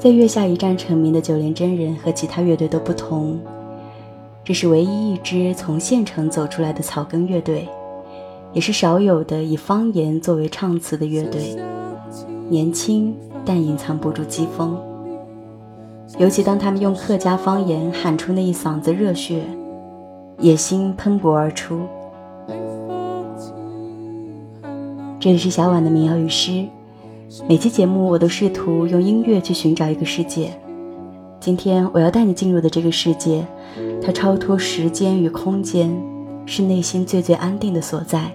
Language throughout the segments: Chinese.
在月下一战成名的九连真人和其他乐队都不同，这是唯一一支从县城走出来的草根乐队，也是少有的以方言作为唱词的乐队。年轻，但隐藏不住讥讽。尤其当他们用客家方言喊出那一嗓子热血，野心喷薄而出。这里是小婉的民谣与诗。每期节目，我都试图用音乐去寻找一个世界。今天我要带你进入的这个世界，它超脱时间与空间，是内心最最安定的所在。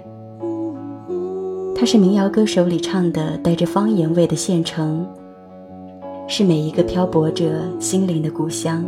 它是民谣歌手里唱的带着方言味的县城，是每一个漂泊者心灵的故乡。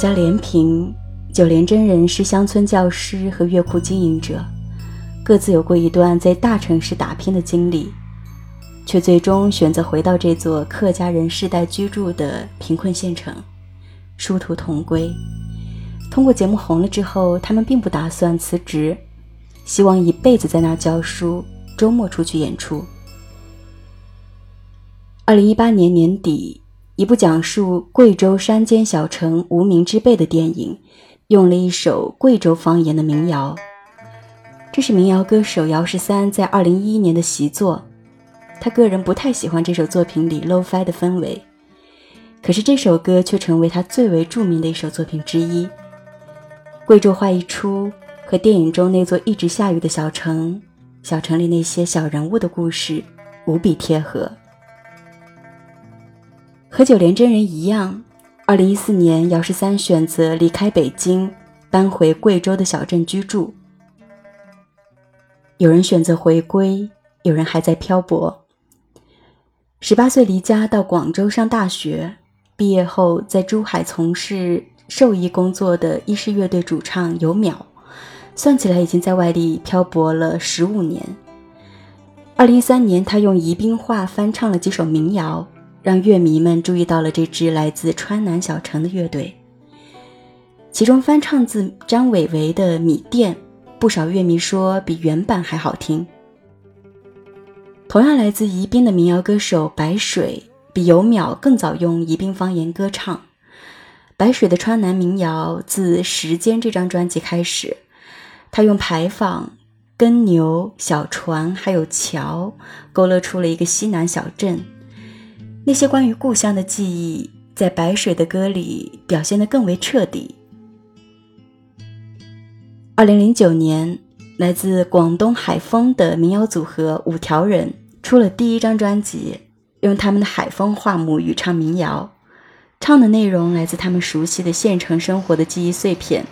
家连平，九连真人是乡村教师和乐库经营者，各自有过一段在大城市打拼的经历，却最终选择回到这座客家人世代居住的贫困县城，殊途同归。通过节目红了之后，他们并不打算辞职，希望一辈子在那儿教书，周末出去演出。二零一八年年底，一部讲述贵州山间小城无名之辈的电影，用了一首贵州方言的民谣。这是民谣歌手姚十三在二零一一年的习作，他个人不太喜欢这首作品里 low-fi 的氛围，可是这首歌却成为他最为著名的一首作品之一。贵州话一出，和电影中那座一直下雨的小城，小城里那些小人物的故事无比贴合。和九连真人一样，二零一四年，姚十三选择离开北京，搬回贵州的小镇居住。有人选择回归，有人还在漂泊。十八岁离家到广州上大学，毕业后在珠海从事。兽医工作的医师乐队主唱尤淼，算起来已经在外地漂泊了十五年。二零一三年，他用宜宾话翻唱了几首民谣，让乐迷们注意到了这支来自川南小城的乐队。其中翻唱自张伟伟的《米店》，不少乐迷说比原版还好听。同样来自宜宾的民谣歌手白水，比尤淼更早用宜宾方言歌唱。白水的川南民谣自《时间》这张专辑开始，他用牌坊、耕牛、小船还有桥，勾勒出了一个西南小镇。那些关于故乡的记忆，在白水的歌里表现得更为彻底。二零零九年，来自广东海丰的民谣组合五条人出了第一张专辑，用他们的海丰话母语唱民谣。唱的内容来自他们熟悉的县城生活的记忆碎片。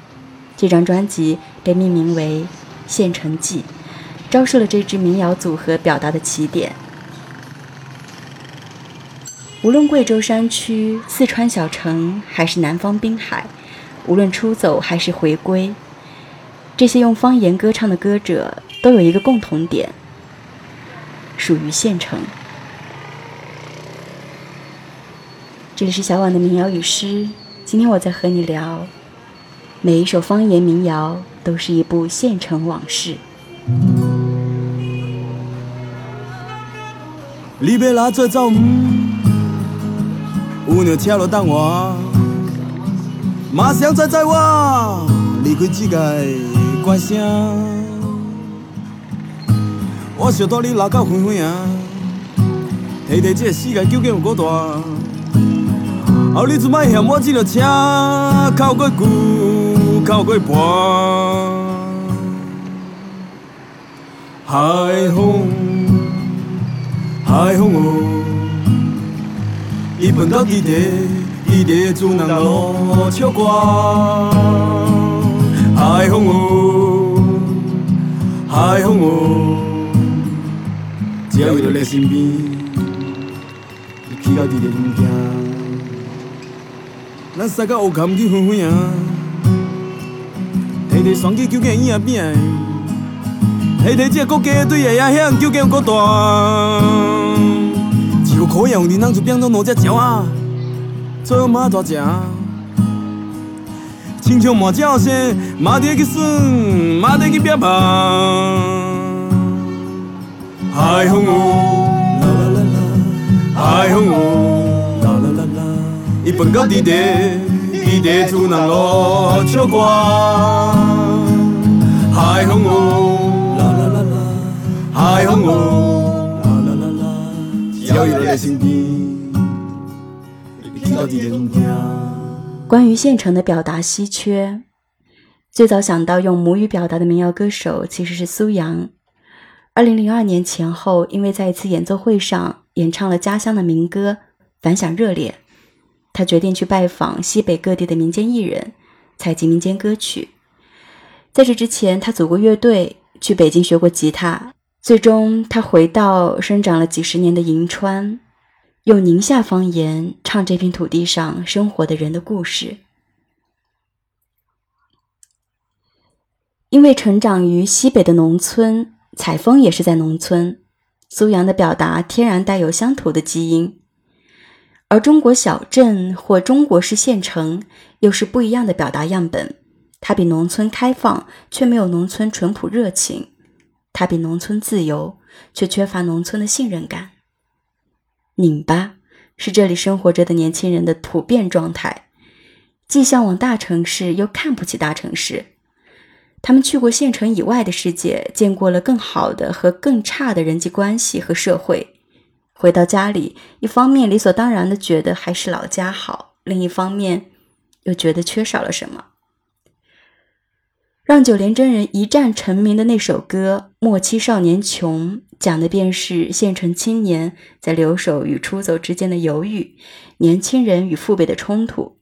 这张专辑被命名为《县城记》，昭示了这支民谣组合表达的起点。无论贵州山区、四川小城，还是南方滨海，无论出走还是回归，这些用方言歌唱的歌者都有一个共同点：属于县城。这里是小婉的民谣与诗，今天我在和你聊，每一首方言民谣都是一部县城往事。你要哪做走唔？有辆车路等我，马上载载我离开这个关城。我想带你拉到远远啊，睇睇这世界究竟有多大。后你做卖嫌我这条车靠过久，靠过半。海风，海风哦，伊奔到地底，地底做人路唱歌。海风哦，海风哦，只要有在身边，去到地唔惊。咱三个乌坎去远远啊，提提双机究竟伊阿边？提提这国家对爷爷乡究竟有多大？一个可样的人就变做两只鸟啊，做马大只。亲像马叫声，马得去耍，马得去变胖。海风哦，啦啦啦啦，海风哦。伊奔到地底，地底做人路唱歌。海风哦，啦啦啦啦，海风哦，只要伊在身边，听到地底动静。关于县城的表达稀缺，最早想到用母语表达的民谣歌手其实是苏阳。二零零二年前后，因为在一次演奏会上演唱了家乡的民歌，反响热烈。他决定去拜访西北各地的民间艺人，采集民间歌曲。在这之前，他组过乐队，去北京学过吉他。最终他回到生长了几十年的银川用宁夏方言唱这片土地上生活的人的故事。因为成长于西北的农村采风也是在农村苏阳的表达天然带有乡土的基因。而中国小镇或中国式县城又是不一样的表达样本它比农村开放却没有农村淳朴热情。他比农村自由，却缺乏农村的信任感。拧巴是这里生活着的年轻人的普遍状态，既向往大城市，又看不起大城市。他们去过县城以外的世界，见过了更好的和更差的人际关系和社会。回到家里，一方面理所当然的觉得还是老家好，另一方面又觉得缺少了什么。让九连真人一战成名的那首歌《莫欺少年穷》，讲的便是县城青年在留守与出走之间的犹豫，年轻人与父辈的冲突。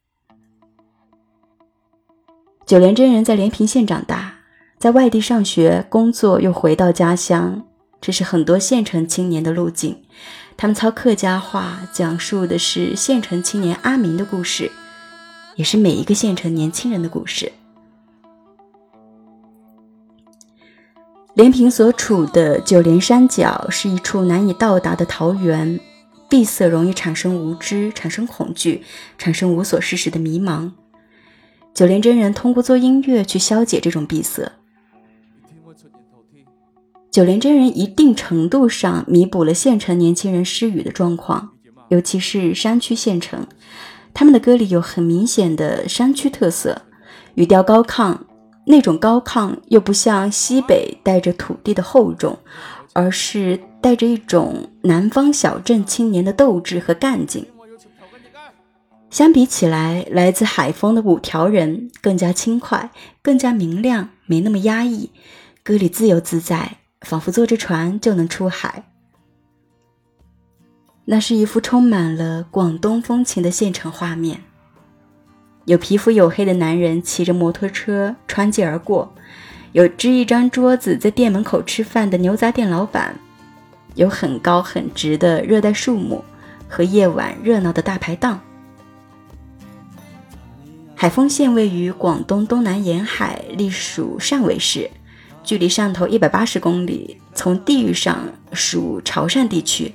九连真人在连平县长大，在外地上学、工作，又回到家乡，这是很多县城青年的路径。他们操客家话，讲述的是县城青年阿明的故事，也是每一个县城年轻人的故事。连平所处的九连山脚是一处难以到达的桃源，闭塞容易产生无知，产生恐惧，产生无所事事的迷茫。九连真人通过做音乐去消解这种闭塞。九连真人一定程度上弥补了县城年轻人失语的状况，尤其是山区县城，他们的歌里有很明显的山区特色，语调高亢。那种高亢又不像西北带着土地的厚重，而是带着一种南方小镇青年的斗志和干劲。相比起来，来自海丰的五条人更加轻快，更加明亮，没那么压抑。歌里自由自在，仿佛坐着船就能出海。那是一幅充满了广东风情的现场画面。有皮肤黝黑的男人骑着摩托车穿街而过，有支一张桌子在店门口吃饭的牛杂店老板，有很高很直的热带树木和夜晚热闹的大排档。海丰县位于广东东南沿海，隶属汕尾市，距离汕头一百八十公里，从地域上属潮汕地区。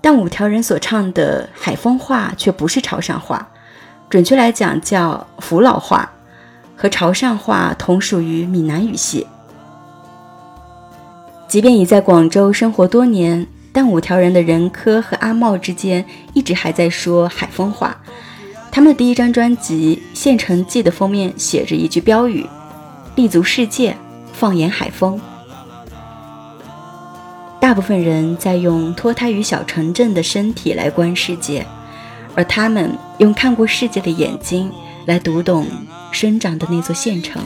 但五条人所唱的海丰话却不是潮汕话。准确来讲叫福佬话，和潮汕话同属于闽南语系。即便已在广州生活多年，但五条人的仁科和阿茂之间一直还在说海丰话。他们的第一张专辑《县城记》的封面写着一句标语：“立足世界，放眼海丰。”大部分人在用脱胎于小城镇的身体来观世界。而他们用看过世界的眼睛来读懂生长的那座县城。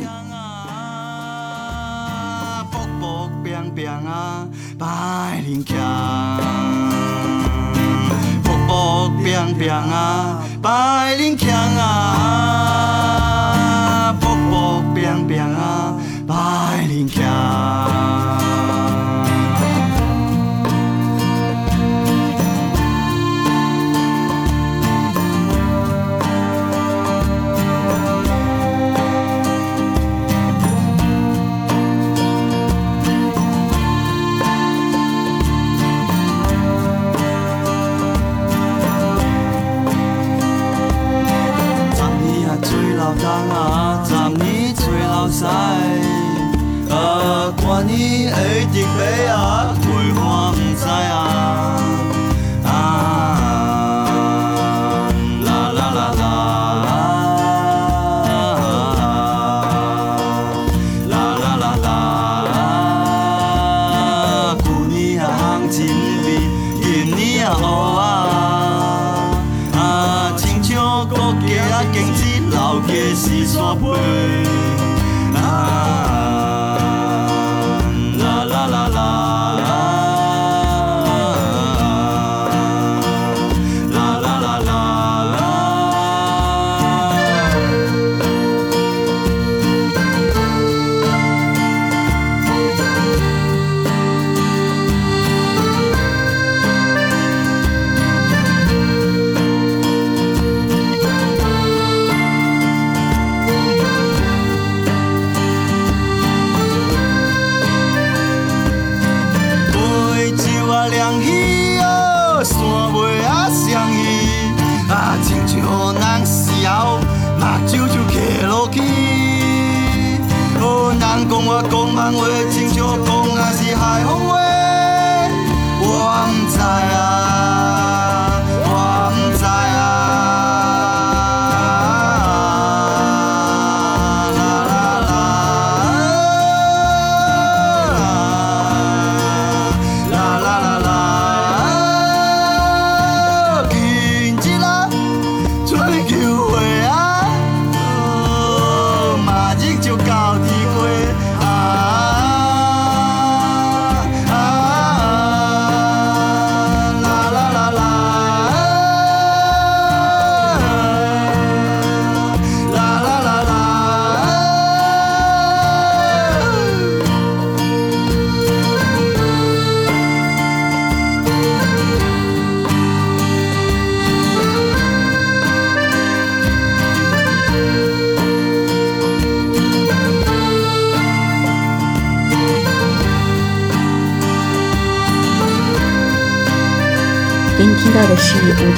雨啊，啊，亲像古家啊，经一老家是煞坡。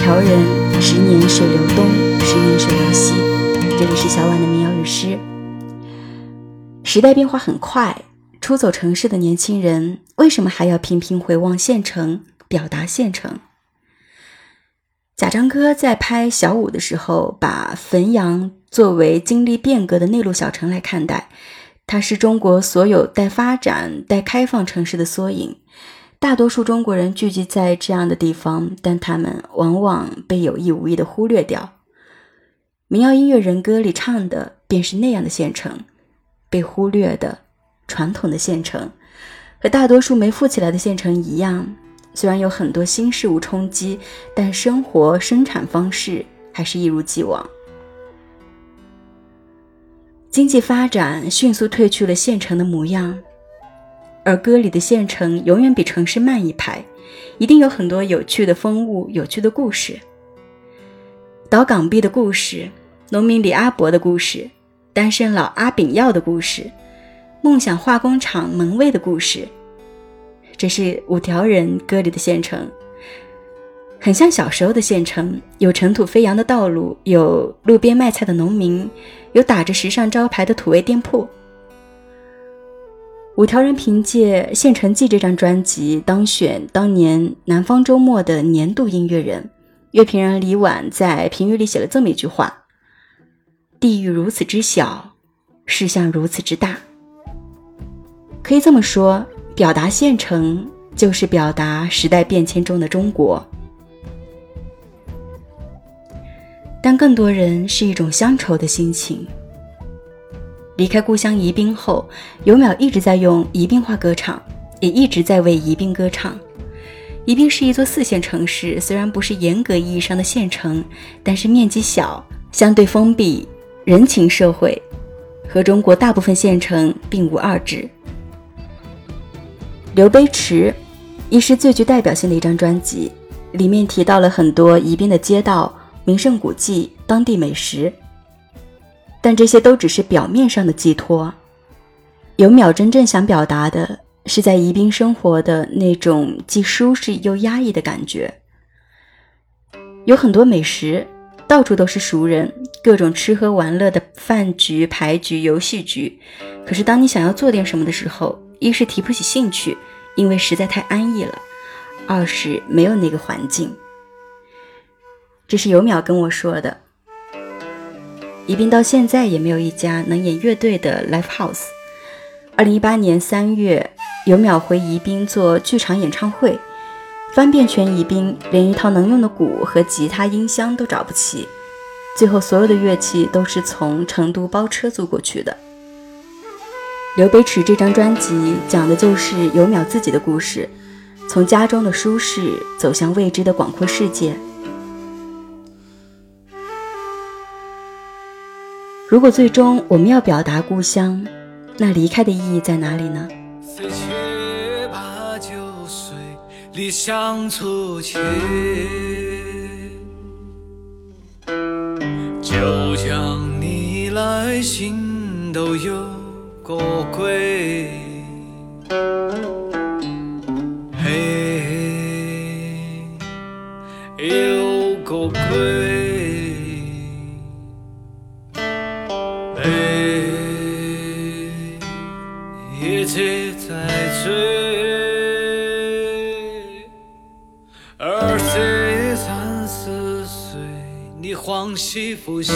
是五条人《十年水流东，十年水流西》，这里是小婉的民谣与诗。时代变化很快，出走城市的年轻人为什么还要频频回望县城，表达县城？贾樟柯在拍《小五》的时候，把汾阳作为经历变革的内陆小城来看待，它是中国所有待发展、待开放城市的缩影。大多数中国人聚集在这样的地方，但他们往往被有意无意的忽略掉。民谣音乐人歌里唱的便是那样的县城，被忽略的传统的县城，和大多数没富起来的县城一样，虽然有很多新事物冲击，但生活生产方式还是一如既往。经济发展迅速褪去了县城的模样。而歌里的县城永远比城市慢一拍，一定有很多有趣的风物、有趣的故事。倒港币的故事，农民李阿伯的故事，单身老阿炳耀的故事，梦想化工厂门卫的故事。这是五条人歌里的县城，很像小时候的县城，有尘土飞扬的道路，有路边卖菜的农民，有打着时尚招牌的土味店铺。五条人凭借《县城记》这张专辑当选当年南方周末的年度音乐人。乐评人李婉在评语里写了这么一句话：“地域如此之小，世相如此之大。”可以这么说，表达县城就是表达时代变迁中的中国。但更多人是一种乡愁的心情。离开故乡宜宾后，有淼一直在用宜宾话歌唱，也一直在为宜宾歌唱。宜宾是一座四线城市，虽然不是严格意义上的县城，但是面积小，相对封闭，人情社会和中国大部分县城并无二致。刘碑池，一是最具代表性的一张专辑，里面提到了很多宜宾的街道、名胜古迹、当地美食。但这些都只是表面上的寄托，有淼真正想表达的是在宜宾生活的那种既舒适又压抑的感觉。有很多美食，到处都是熟人，各种吃喝玩乐的饭局、牌局、游戏局。可是当你想要做点什么的时候，一是提不起兴趣，因为实在太安逸了；二是没有那个环境。这是有淼跟我说的。宜宾到现在也没有一家能演乐队的 live house。二零一八年三月，有淼回宜宾做剧场演唱会，翻遍全宜宾，连一套能用的鼓和吉他音箱都找不齐，最后所有的乐器都是从成都包车租过去的。刘北池这张专辑讲的就是有淼自己的故事，从家中的舒适走向未知的广阔世界。如果最终我们要表达故乡，那离开的意义在哪里呢？四七八九岁离乡出去，就像你来信都有个鬼，往西复西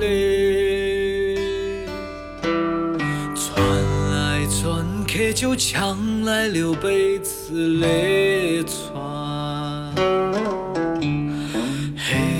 嘞，转来传去就抢来了杯子嘞船，嘿，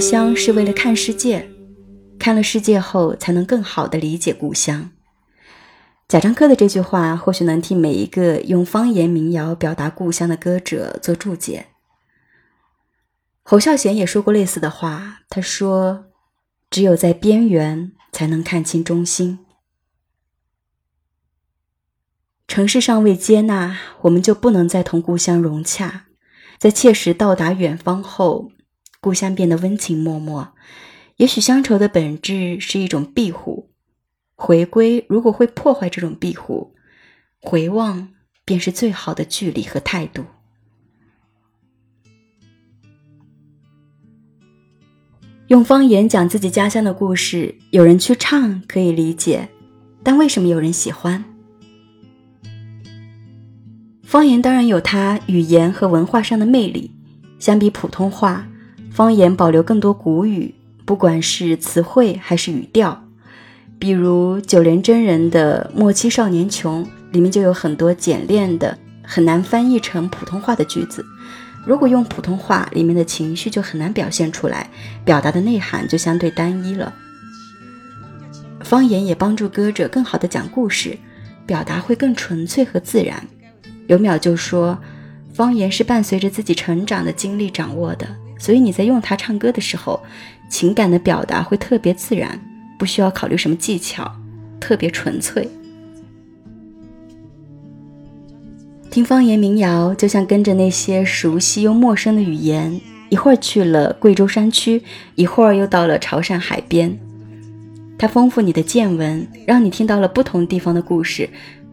乡是为了看世界，看了世界后才能更好的理解故乡。贾樟柯的这句话，或许能替每一个用方言民谣表达故乡的歌者做注解。侯孝贤也说过类似的话，他说：“只有在边缘，才能看清中心。城市尚未接纳，我们就不能再同故乡融洽。在切实到达远方后，故乡变得温情脉脉。也许乡愁的本质是一种庇护。”回归如果会破坏这种庇护，回望便是最好的距离和态度。用方言讲自己家乡的故事，有人去唱可以理解，但为什么有人喜欢？方言当然有它语言和文化上的魅力，相比普通话，方言保留更多古语，不管是词汇还是语调。比如九连真人的《莫欺少年穷》里面就有很多简练的、很难翻译成普通话的句子。如果用普通话，里面的情绪就很难表现出来，表达的内涵就相对单一了。方言也帮助歌者更好的讲故事，表达会更纯粹和自然。有淼就说，方言是伴随着自己成长的经历掌握的，所以你在用它唱歌的时候，情感的表达会特别自然。不需要考虑什么技巧，特别纯粹。听方言民谣，就像跟着那些熟悉又陌生的语言，一会儿去了贵州山区，一会儿又到了潮汕海边。它丰富你的见闻，让你听到了不同地方的故事，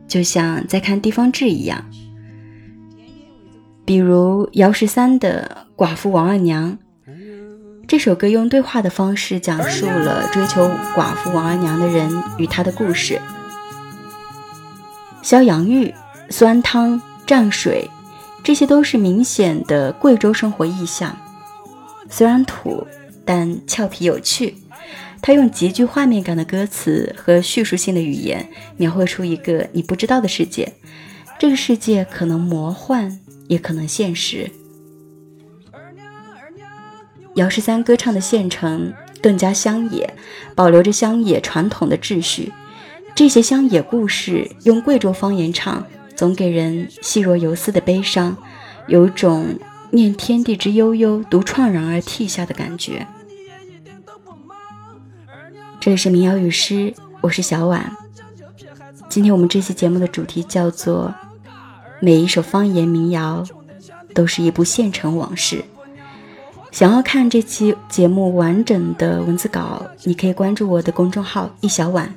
就像在看地方志一样。比如姚十三的《寡妇王二娘》这首歌，用对话的方式讲述了追求寡妇王二娘的人与她的故事。肖阳玉、酸汤、蘸水，这些都是明显的贵州生活意象。虽然土，但俏皮有趣。他用极具画面感的歌词和叙述性的语言，描绘出一个你不知道的世界。这个世界可能魔幻。也可能现实。姚十三歌唱的县城更加乡野，保留着乡野传统的秩序。这些乡野故事用贵州方言唱，总给人细若游丝的悲伤，有种念天地之悠悠，独怆然而涕下的感觉。这里是民谣与诗，我是小婉。今天我们这期节目的主题叫做。每一首方言民谣，都是一部县城往事。想要看这期节目完整的文字稿，你可以关注我的公众号“一小碗”。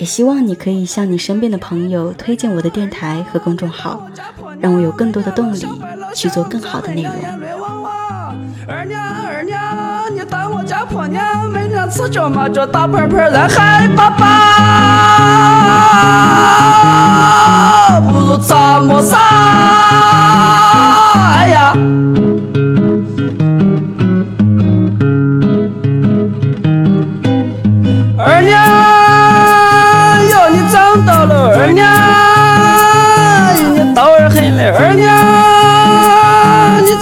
也希望你可以向你身边的朋友推荐我的电台和公众号，让我有更多的动力去做更好的内容。二娘二娘，你当我家婆娘，每天吃着嘛着大盆盆来嗨爸爸，不如咱么啥？哎呀！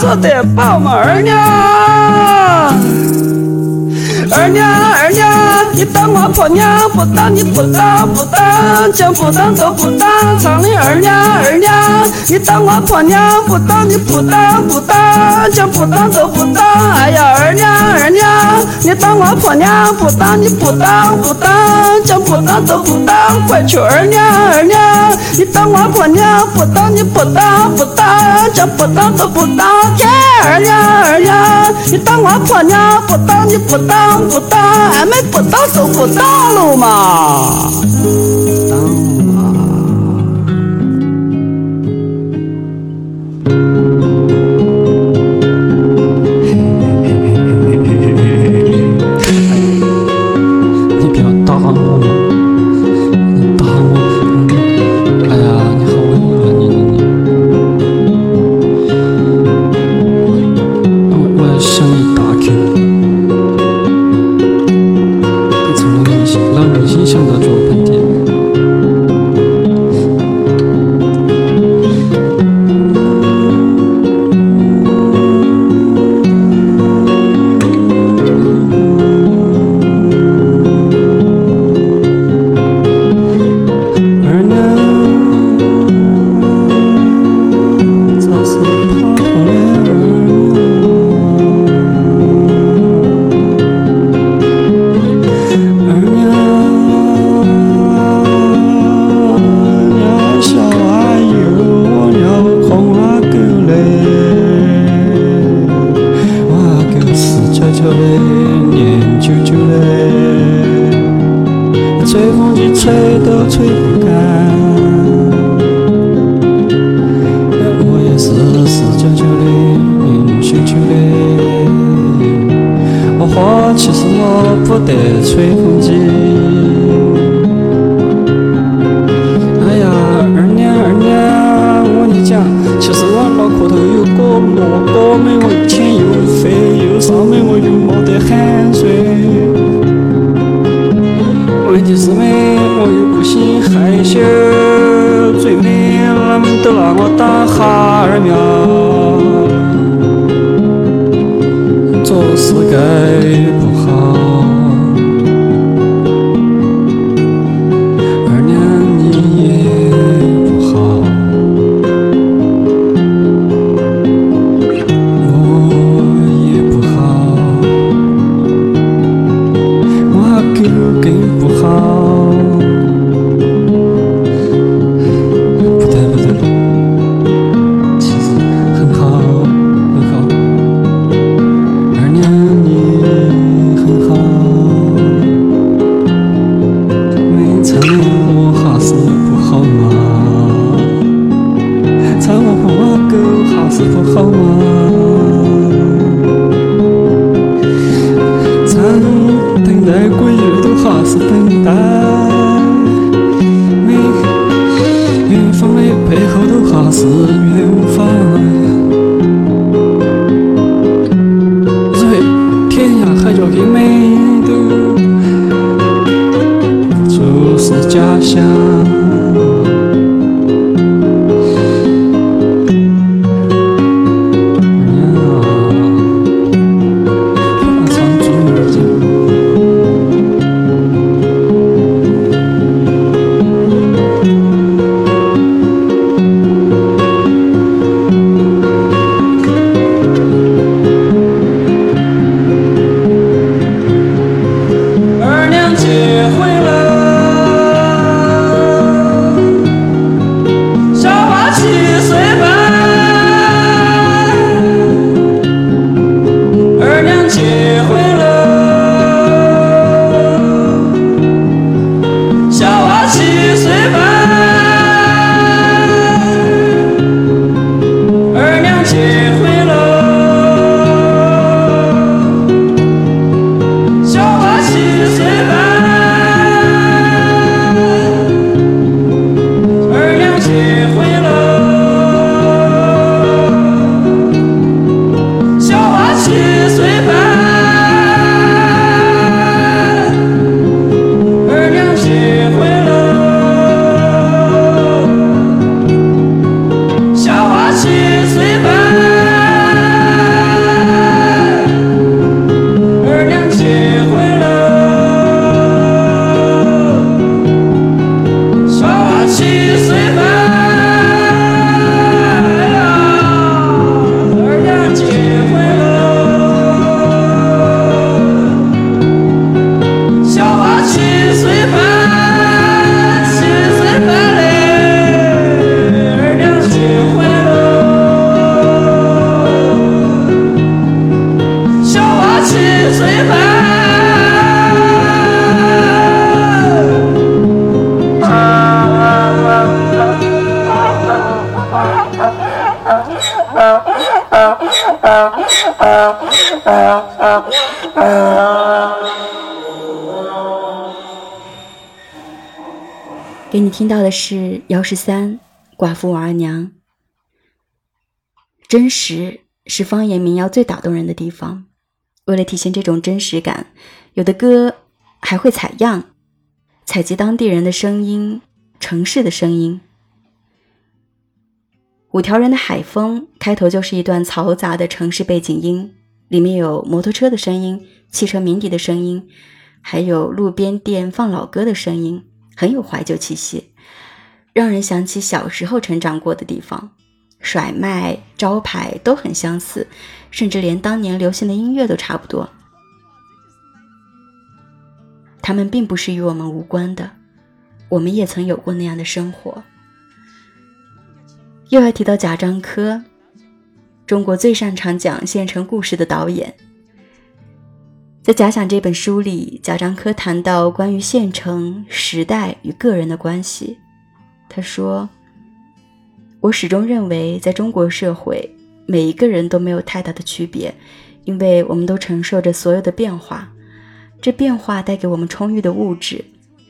做得饱吗，二娘？二娘，二娘，你当我婆娘不当，你不当不当，讲不当都不当，唱的二娘，二娘，你当我婆娘不当，你不当不当，讲不当都不当，哎呀，二娘，二娘，你当我婆娘不当，你不当不当，讲不当都不当，快去二娘，二娘，你当我婆娘不当，你不当不当，讲不当都不当，天二娘，二娘，你当我婆娘不当，你不当。不当，俺们不当走不当了嘛。给你听到的是姚十三寡妇王二娘。真实是方言民谣最打动人的地方。为了体现这种真实感，有的歌还会采样，采集当地人的声音、城市的声音。五条人的海风开头就是一段嘈杂的城市背景音，里面有摩托车的声音、汽车鸣笛的声音，还有路边店放老歌的声音，很有怀旧气息，让人想起小时候成长过的地方。甩卖、招牌都很相似，甚至连当年流行的音乐都差不多。他们并不是与我们无关的，我们也曾有过那样的生活。又要提到贾樟柯，中国最擅长讲县城故事的导演。在《假想》这本书里，贾樟柯谈到关于县城、时代与个人的关系。他说：“我始终认为，在中国社会，每一个人都没有太大的区别，因为我们都承受着所有的变化。这变化带给我们充裕的物质。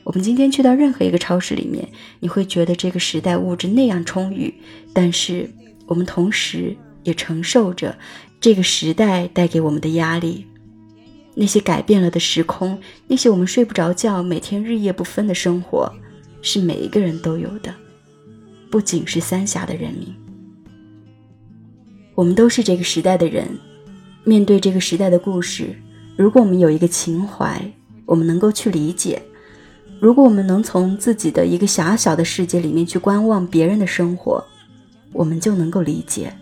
我们今天去到任何一个超市里面，你会觉得这个时代物质那样充裕，但是我们同时也承受着这个时代带给我们的压力。那些改变了的时空，那些我们睡不着觉、每天日夜不分的生活，是每一个人都有的，不仅是三峡的人民。我们都是这个时代的人，面对这个时代的故事，如果我们有一个情怀，我们能够去理解。如果我们能从自己的一个狭小的世界里面去观望别人的生活，我们就能够理解。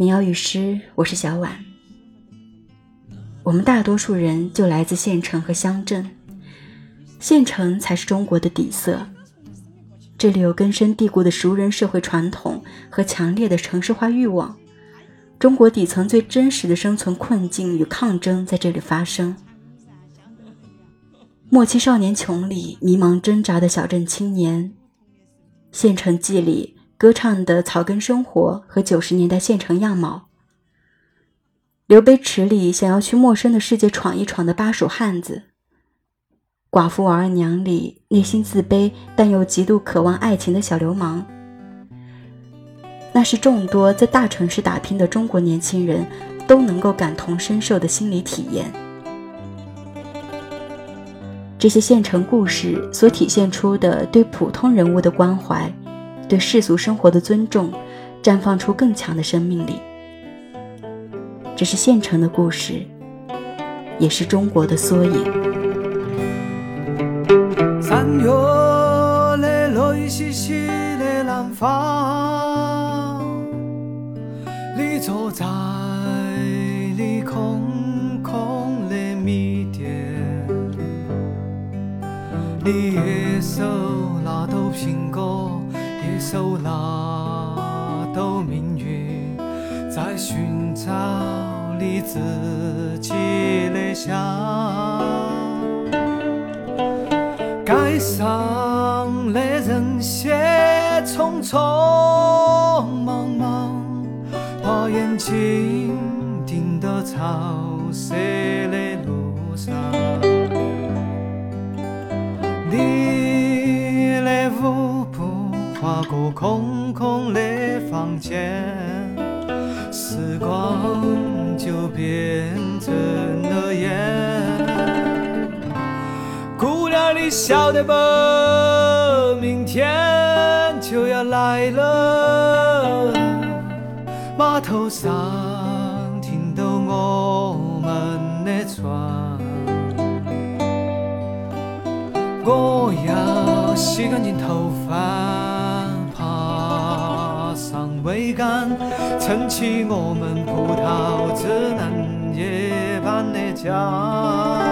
民谣与诗，我是小婉。我们大多数人就来自县城和乡镇，县城才是中国的底色。这里有根深蒂固的熟人社会传统和强烈的城市化欲望。中国底层最真实的生存困境与抗争在这里发生。莫欺少年穷里迷茫挣扎的小镇青年，县城记》里歌唱的草根生活和九十年代县城样貌。刘备池里想要去陌生的世界闯一闯的巴蜀汉子，寡妇王二娘里内心自卑但又极度渴望爱情的小流氓，那是众多在大城市打拼的中国年轻人都能够感同身受的心理体验。这些县城故事所体现出的对普通人物的关怀，对世俗生活的尊重，绽放出更强的生命力。这是县城的故事，也是中国的缩影。三月的泪淅淅的南方，你坐在你空空的米店，你一手拿到苹果，手拿到命运，在寻找。你自己的想，街上的人些匆匆忙忙，把眼睛盯到潮湿的路上。你的舞步划过空空的房间，时光。就变成了烟。姑娘，你晓得不？明天就要来了，码头上停到我们的船。我要洗干净头撑起我们葡萄枝嫩叶般的家。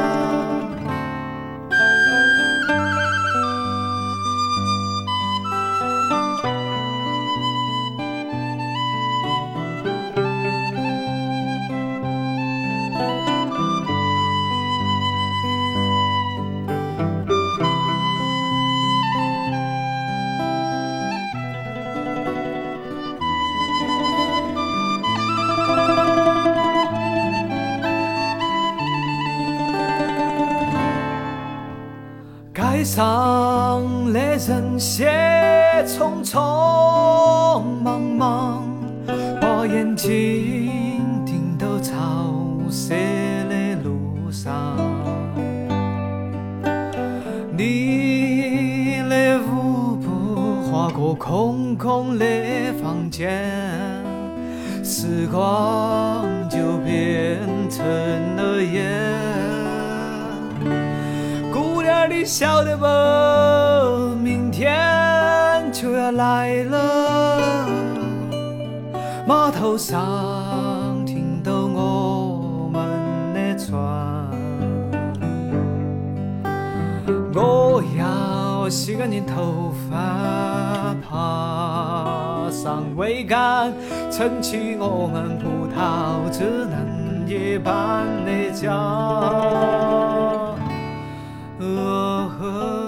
上的人些匆匆忙忙，把眼睛盯到潮湿的路上。你的舞步划过空空的房间，时光就变成了烟。你晓得不？明天就要来了，码头上停到我们的船。我要洗干净头发，爬上桅杆，撑起我们葡萄枝嫩叶般的家。Oh.